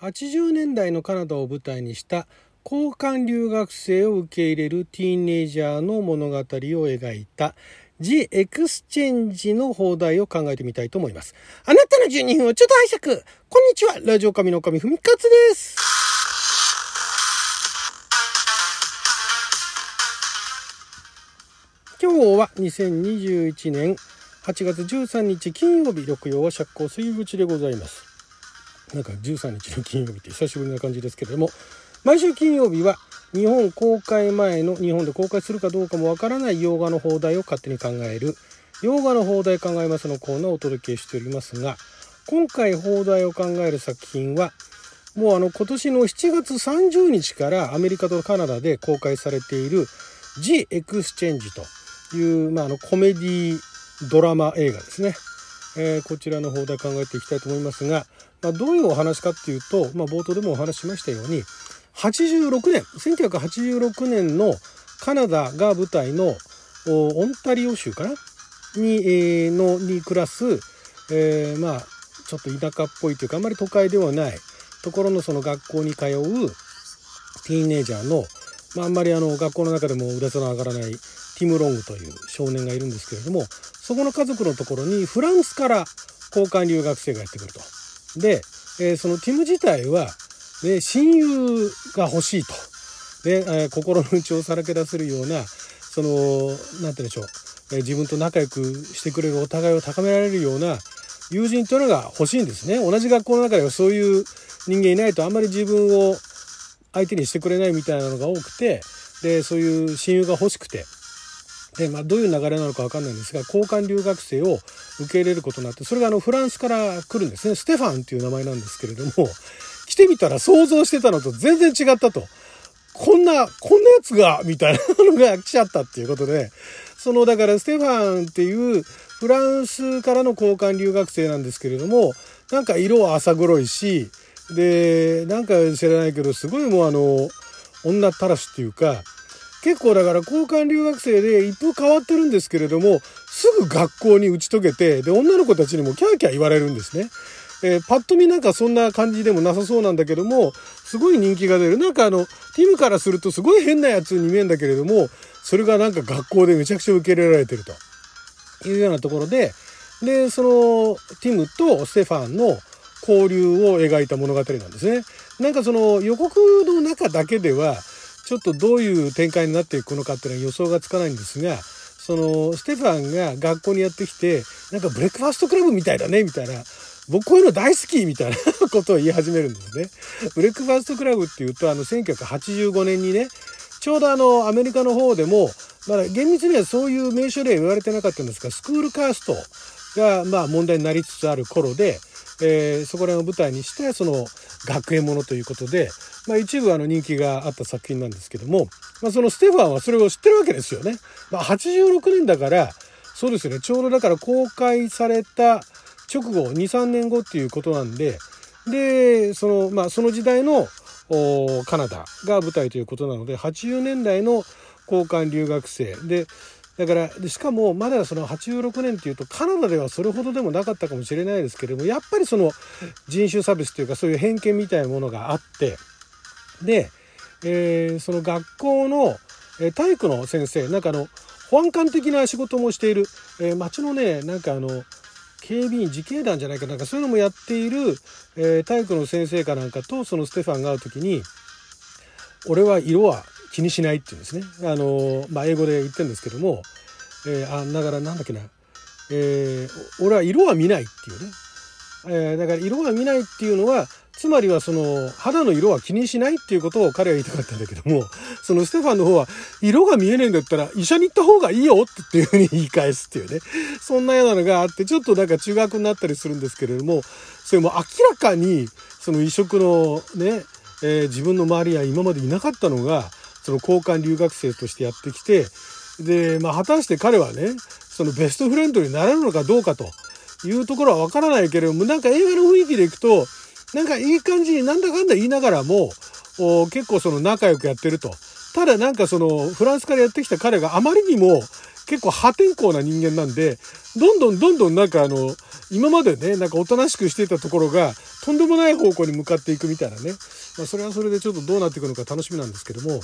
80年代のカナダを舞台にした交換留学生を受け入れるティーンエイジャーの物語を描いた The Exchange の放題を考えてみたいと思います。あなたの12分をちょっと拝借こんにちはラジオ神の神ふみかつです今日は2021年8月13日金曜日、六曜は釈光水口でございます。なんか13日の金曜日って久しぶりな感じですけれども、毎週金曜日は日本公開前の日本で公開するかどうかもわからない洋画の放題を勝手に考える洋画の放題考えますのコーナーをお届けしておりますが今回放題を考える作品はもうあの今年の7月30日からアメリカとカナダで公開されている The Exchange という、まあ、あのコメディドラマ映画ですね、えー、こちらの放題考えていきたいと思いますが、まあ、どういうお話かっていうと、まあ、冒頭でもお話ししましたように86年1986年のカナダが舞台のオンタリオ州かな？に,、えー、のに暮らす、えー、まあちょっと田舎っぽいというかあんまり都会ではないところのその学校に通うティーンエイジャーの、まあ、あんまりあの学校の中でも腕の上がらないティム・ロングという少年がいるんですけれどもそこの家族のところにフランスから交換留学生がやってくると。で、えー、そのティム自体は、ね、親友が欲しいと。で、えー、心の内をさらけ出せるようなその何て言うんでしょう、えー、自分と仲良くしてくれるお互いを高められるような友人というのが欲しいんですね。同じ学校の中ではそういう人間いないとあんまり自分を相手にしてくれないみたいなのが多くてでそういう親友が欲しくてで、まあ、どういう流れなのか分かんないんですが交換留学生を受け入れることになってそれがあのフランスから来るんですねステファンっていう名前なんですけれども来てみたら想像してたのと全然違ったと。こんな、こんなやつが、みたいなのが来ちゃったっていうことで、その、だからステファンっていうフランスからの交換留学生なんですけれども、なんか色は浅黒いし、で、なんか知らないけど、すごいもうあの、女たらしっていうか、結構だから交換留学生で一風変わってるんですけれども、すぐ学校に打ち解けて、で、女の子たちにもキャーキャー言われるんですね。えー、パッと見なんかそんな感じでもなさそうなんだけども、すごい人気が出る。なんかあの、ティムからするとすごい変なやつに見えるんだけれども、それがなんか学校でめちゃくちゃ受け入れられてるというようなところで、で、その、ティムとステファンの交流を描いた物語なんですね。なんかその予告の中だけでは、ちょっとどういう展開になっていくのかっていうのは予想がつかないんですが、そのステファンが学校にやってきて、なんかブレックファーストクラブみたいだね、みたいな。僕こういうの大好きみたいな ことを言い始めるんですね。ブレックファーストクラブっていうと、あの1985年にね、ちょうどあのアメリカの方でも、まだ厳密にはそういう名称例言われてなかったんですが、スクールカーストがまあ問題になりつつある頃で、えー、そこら辺を舞台にしてその学園ものということで、まあ、一部あの人気があった作品なんですけども、まあ、そのステファンはそれを知ってるわけですよね。まあ、86年だからそうですよねちょうどだから公開された直後23年後っていうことなんででその,、まあ、その時代のカナダが舞台ということなので80年代の交換留学生でだからしかもまだその86年っていうとカナダではそれほどでもなかったかもしれないですけれどもやっぱりその人種差別というかそういう偏見みたいなものがあってで、えー、その学校の体育の先生なんかあの保安官的な仕事もしている、えー、町のねなんかあの警備員自警団じゃないかなんかそういうのもやっている、えー、体育の先生かなんかとそのステファンが会う時に「俺は色は気にしないっていうんですね。あの、まあ、英語で言ってるんですけども、えー、あ、だからなんだっけな、えー、俺は色は見ないっていうね。えー、だから色は見ないっていうのは、つまりはその肌の色は気にしないっていうことを彼は言いたかったんだけども、そのステファンの方は色が見えねえんだったら医者に行った方がいいよっていうふうに言い返すっていうね。そんなようなのがあって、ちょっとなんか中学になったりするんですけれども、それも明らかにその異色のね、えー、自分の周りは今までいなかったのが、その交換留学生としてやってきて、で、まあ、果たして彼はね、そのベストフレンドになれるのかどうかというところはわからないけれども、なんか映画の雰囲気でいくと、なんかいい感じになんだかんだ言いながらも、結構その仲良くやってると。ただなんかそのフランスからやってきた彼があまりにも結構破天荒な人間なんで、どんどんどんどんなんかあの、今までね、なんかおとなしくしていたところが、とんでもない方向に向かっていくみたいなね、まあ、それはそれでちょっとどうなっていくのか楽しみなんですけども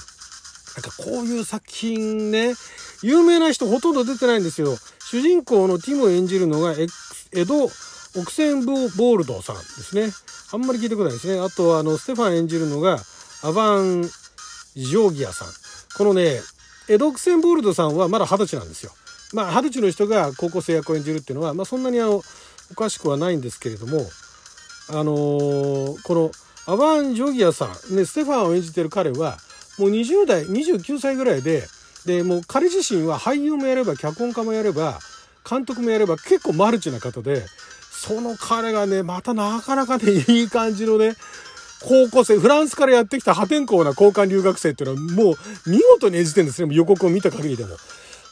なんかこういう作品ね有名な人ほとんど出てないんですよ。主人公のティムを演じるのがエド・オクセンボールドさんですね。あんまり聞いたこないですね。あとはあのステファン演じるのがアバン・ジョーギアさん。このねエド・オクセンボールドさんはまだ二十歳なんですよ。まあ二十歳の人が高校生役を演じるっていうのは、まあ、そんなにあのおかしくはないんですけれどもあのー、このアバン・ジョギアさん、ね、ステファンを演じてる彼はもう20代29歳ぐらいででもう彼自身は俳優もやれば脚本家もやれば監督もやれば結構マルチな方でその彼がねまたなかなかね いい感じのね高校生フランスからやってきた破天荒な交換留学生っていうのはもう見事に演じてるんですね予告を見た限りでも。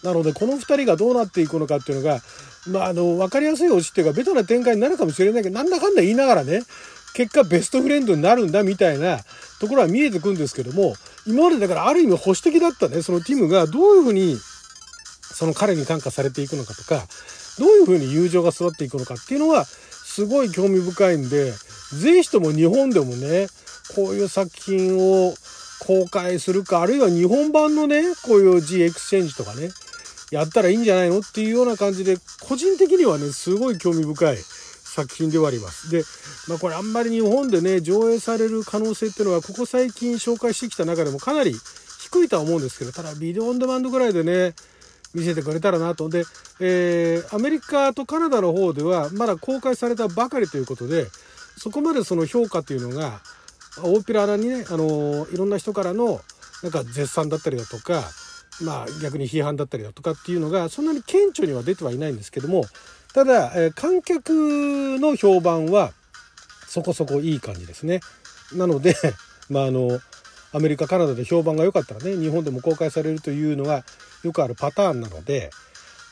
なのでこの2人がどうなっていくのかっていうのがまああの分かりやすいオチっていうかベタな展開になるかもしれないけどなんだかんだ言いながらね結果ベストフレンドになるんだみたいなところは見えてくるんですけども今までだからある意味保守的だったねそのティムがどういうふうにその彼に感化されていくのかとかどういうふうに友情が育っていくのかっていうのはすごい興味深いんで是非とも日本でもねこういう作品を公開するかあるいは日本版のねこういう G エクスチェンジとかねやったらいいんじゃないのっていうような感じで個人的にはねすごい興味深い作品ではあります。で、まあ、これあんまり日本でね上映される可能性っていうのはここ最近紹介してきた中でもかなり低いとは思うんですけどただビデオオンデマンドぐらいでね見せてくれたらなとで、えー、アメリカとカナダの方ではまだ公開されたばかりということでそこまでその評価というのが大っぴらにね、あのいろんな人からのなんか絶賛だったりだとかまあ逆に批判だったりだとかっていうのがそんなに顕著には出てはいないんですけどもただ、え観客の評判はそこそこいい感じですね。なので、まああのアメリカカナダで評判が良かったらね日本でも公開されるというのがよくあるパターンなので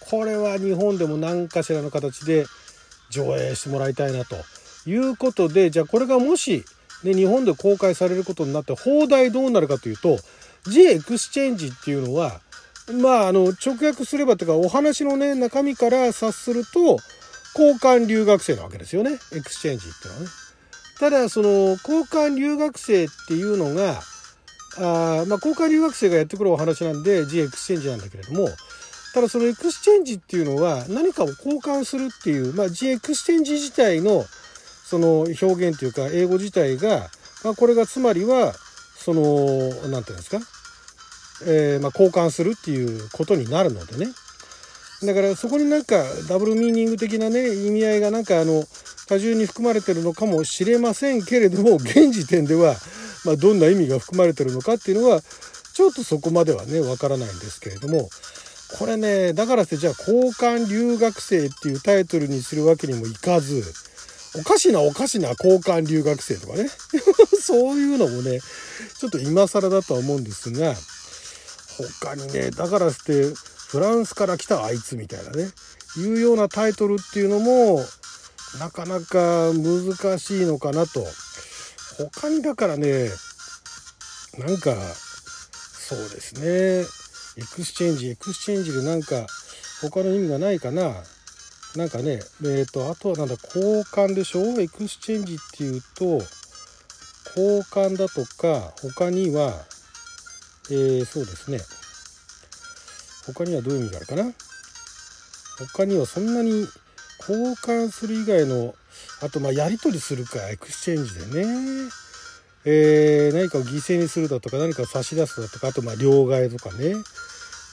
これは日本でも何かしらの形で上映してもらいたいなということでじゃあこれがもし、ね、日本で公開されることになって邦題どうなるかというと G エクスチェンジっていうのはまああの直訳すればというかお話のね中身から察すると交換留学生なわけですよね exchange っていうのはね。ただその交換留学生っていうのがあまあ交換留学生がやってくるお話なんで The Exchange なんだけれどもただその exchange っていうのは何かを交換するっていう、まあ、G エクスチェンジ自体のその表現というか英語自体が、まあ、これがつまりはその何て言うんですか、えー、まあ、交換するっていうことになるのでね。だからそこになんかダブルミーニング的なね意味合いがなんかあの多重に含まれてるのかもしれませんけれども現時点では、まあ、どんな意味が含まれてるのかっていうのはちょっとそこまではねわからないんですけれども。これねだからってじゃあ交換留学生っていうタイトルにするわけにもいかずおかしなおかしな交換留学生とかね。そういうのもねちょっと今更だとは思うんですが。他にねだからってフランスから来たあいつみたいなねいうようなタイトルっていうのもなかなか難しいのかなと。他にだからねなんかそうですね。 exchange、exchange でなんか他の意味がないかな。なんかねえっ、ー、とあとはなんだ交換でしょ？ exchange っていうと交換だとか他にはえー、そうですね。他にはどういう意味があるかな？他にはそんなに交換する以外のあとまやり取りするか exchange でね。えー、何かを犠牲にするだとか何かを差し出すだとかあとまあ両替とかね。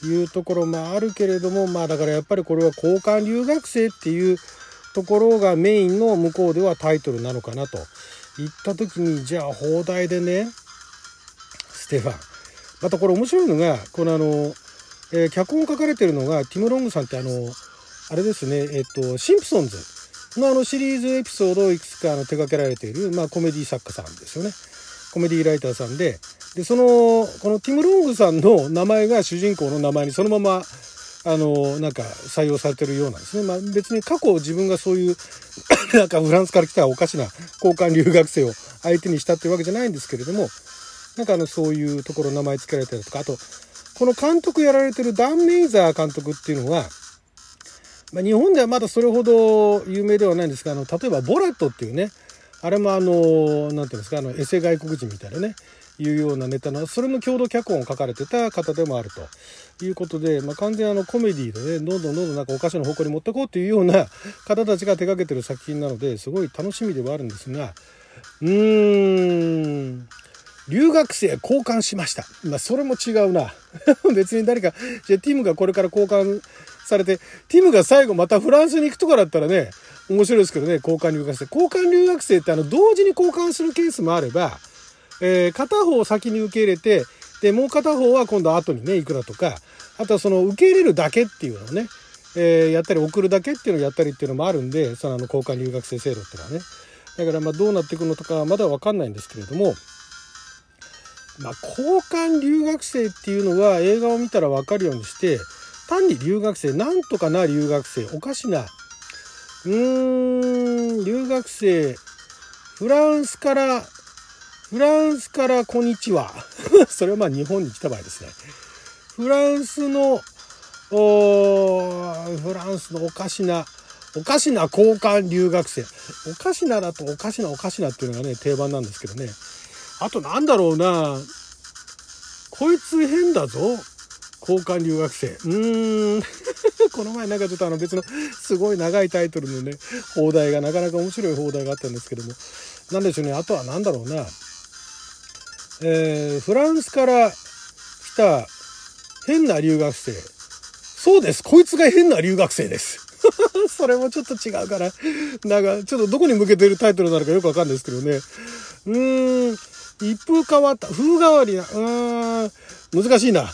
いうところもあるけれどもまあだからやっぱりこれは交換留学生っていうところがメインの向こうではタイトルなのかなと。言った時にじゃあ邦題でねステファンまたこれ面白いのがこのあの、えー、脚本書かれてるのがティム・ロングさんってあのあれですねえっ、とシンプソンズのあのシリーズエピソードをいくつかあの手掛けられている、まあ、コメディ作家さんですよね。コメディライターさんででそのこのティム・ロングさんの名前が主人公の名前にそのままあのなんか採用されてるようなんですね、まあ、別に過去自分がそういう なんかフランスから来たおかしな交換留学生を相手にしたっていうわけじゃないんですけれどもなんかあのそういうところ名前付けられたりとかあとこの監督やられてるダン・メイザー監督っていうのは、まあ、日本ではまだそれほど有名ではないんですがあの例えば「ボラット」っていうねあれもあの何て言うんですかあのエセ外国人みたいなねいうようなネタのそれの共同脚本を書かれてた方でもあると。いうことで、まあ、完全あのコメディーでねどんどんどんどんなんかお菓子の方向に持ってこうっていうような方たちが手掛けてる作品なのですごい楽しみではあるんですがうーん。留学生交換しました。まあ、それも違うな。別に誰か、じゃあティムがこれから交換されて、ティムが最後またフランスに行くとかだったらね、面白いですけどね、交換留学生。交換留学生ってあの、同時に交換するケースもあれば、えー、片方を先に受け入れて、で、もう片方は今度後にね、行くだとか、あとはその受け入れるだけっていうのをね、えー、やったり送るだけっていうのをやったりっていうのもあるんで、そのあの交換留学生制度っていうのはね。だからまあどうなっていくのとかまだわかんないんですけれども、まあ交換留学生っていうのは映画を見たらわかるようにして、単に留学生、なんとかな留学生、おかしな、うーん、留学生、フランスからフランスからこんにちは。それはまあ日本に来た場合ですね。フランスの、フランスのおかしな、おかしな交換留学生。おかしなだとおかしなおかしなっていうのがね、定番なんですけどね。あとなんだろうな。こいつ変だぞ。交換留学生。うーん。この前なんかちょっとあの別のすごい長いタイトルのね、放題がなかなか面白い放題があったんですけども。なんでしょうね。あとは何だろうな。えー、フランスから来た変な留学生。そうです。こいつが変な留学生です。それもちょっと違うから、なんか、ちょっとどこに向けてるタイトルなのかよくわかんないですけどね。うーん、一風変わった、風変わりな、うーん、難しいな。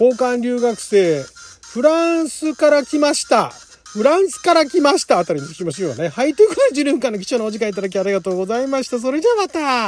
交換留学生、フランスから来ました。フランスから来ましたあたりに聞きましょうね。はい、ということで、10年間の貴重なお時間いただきありがとうございました。それじゃあまた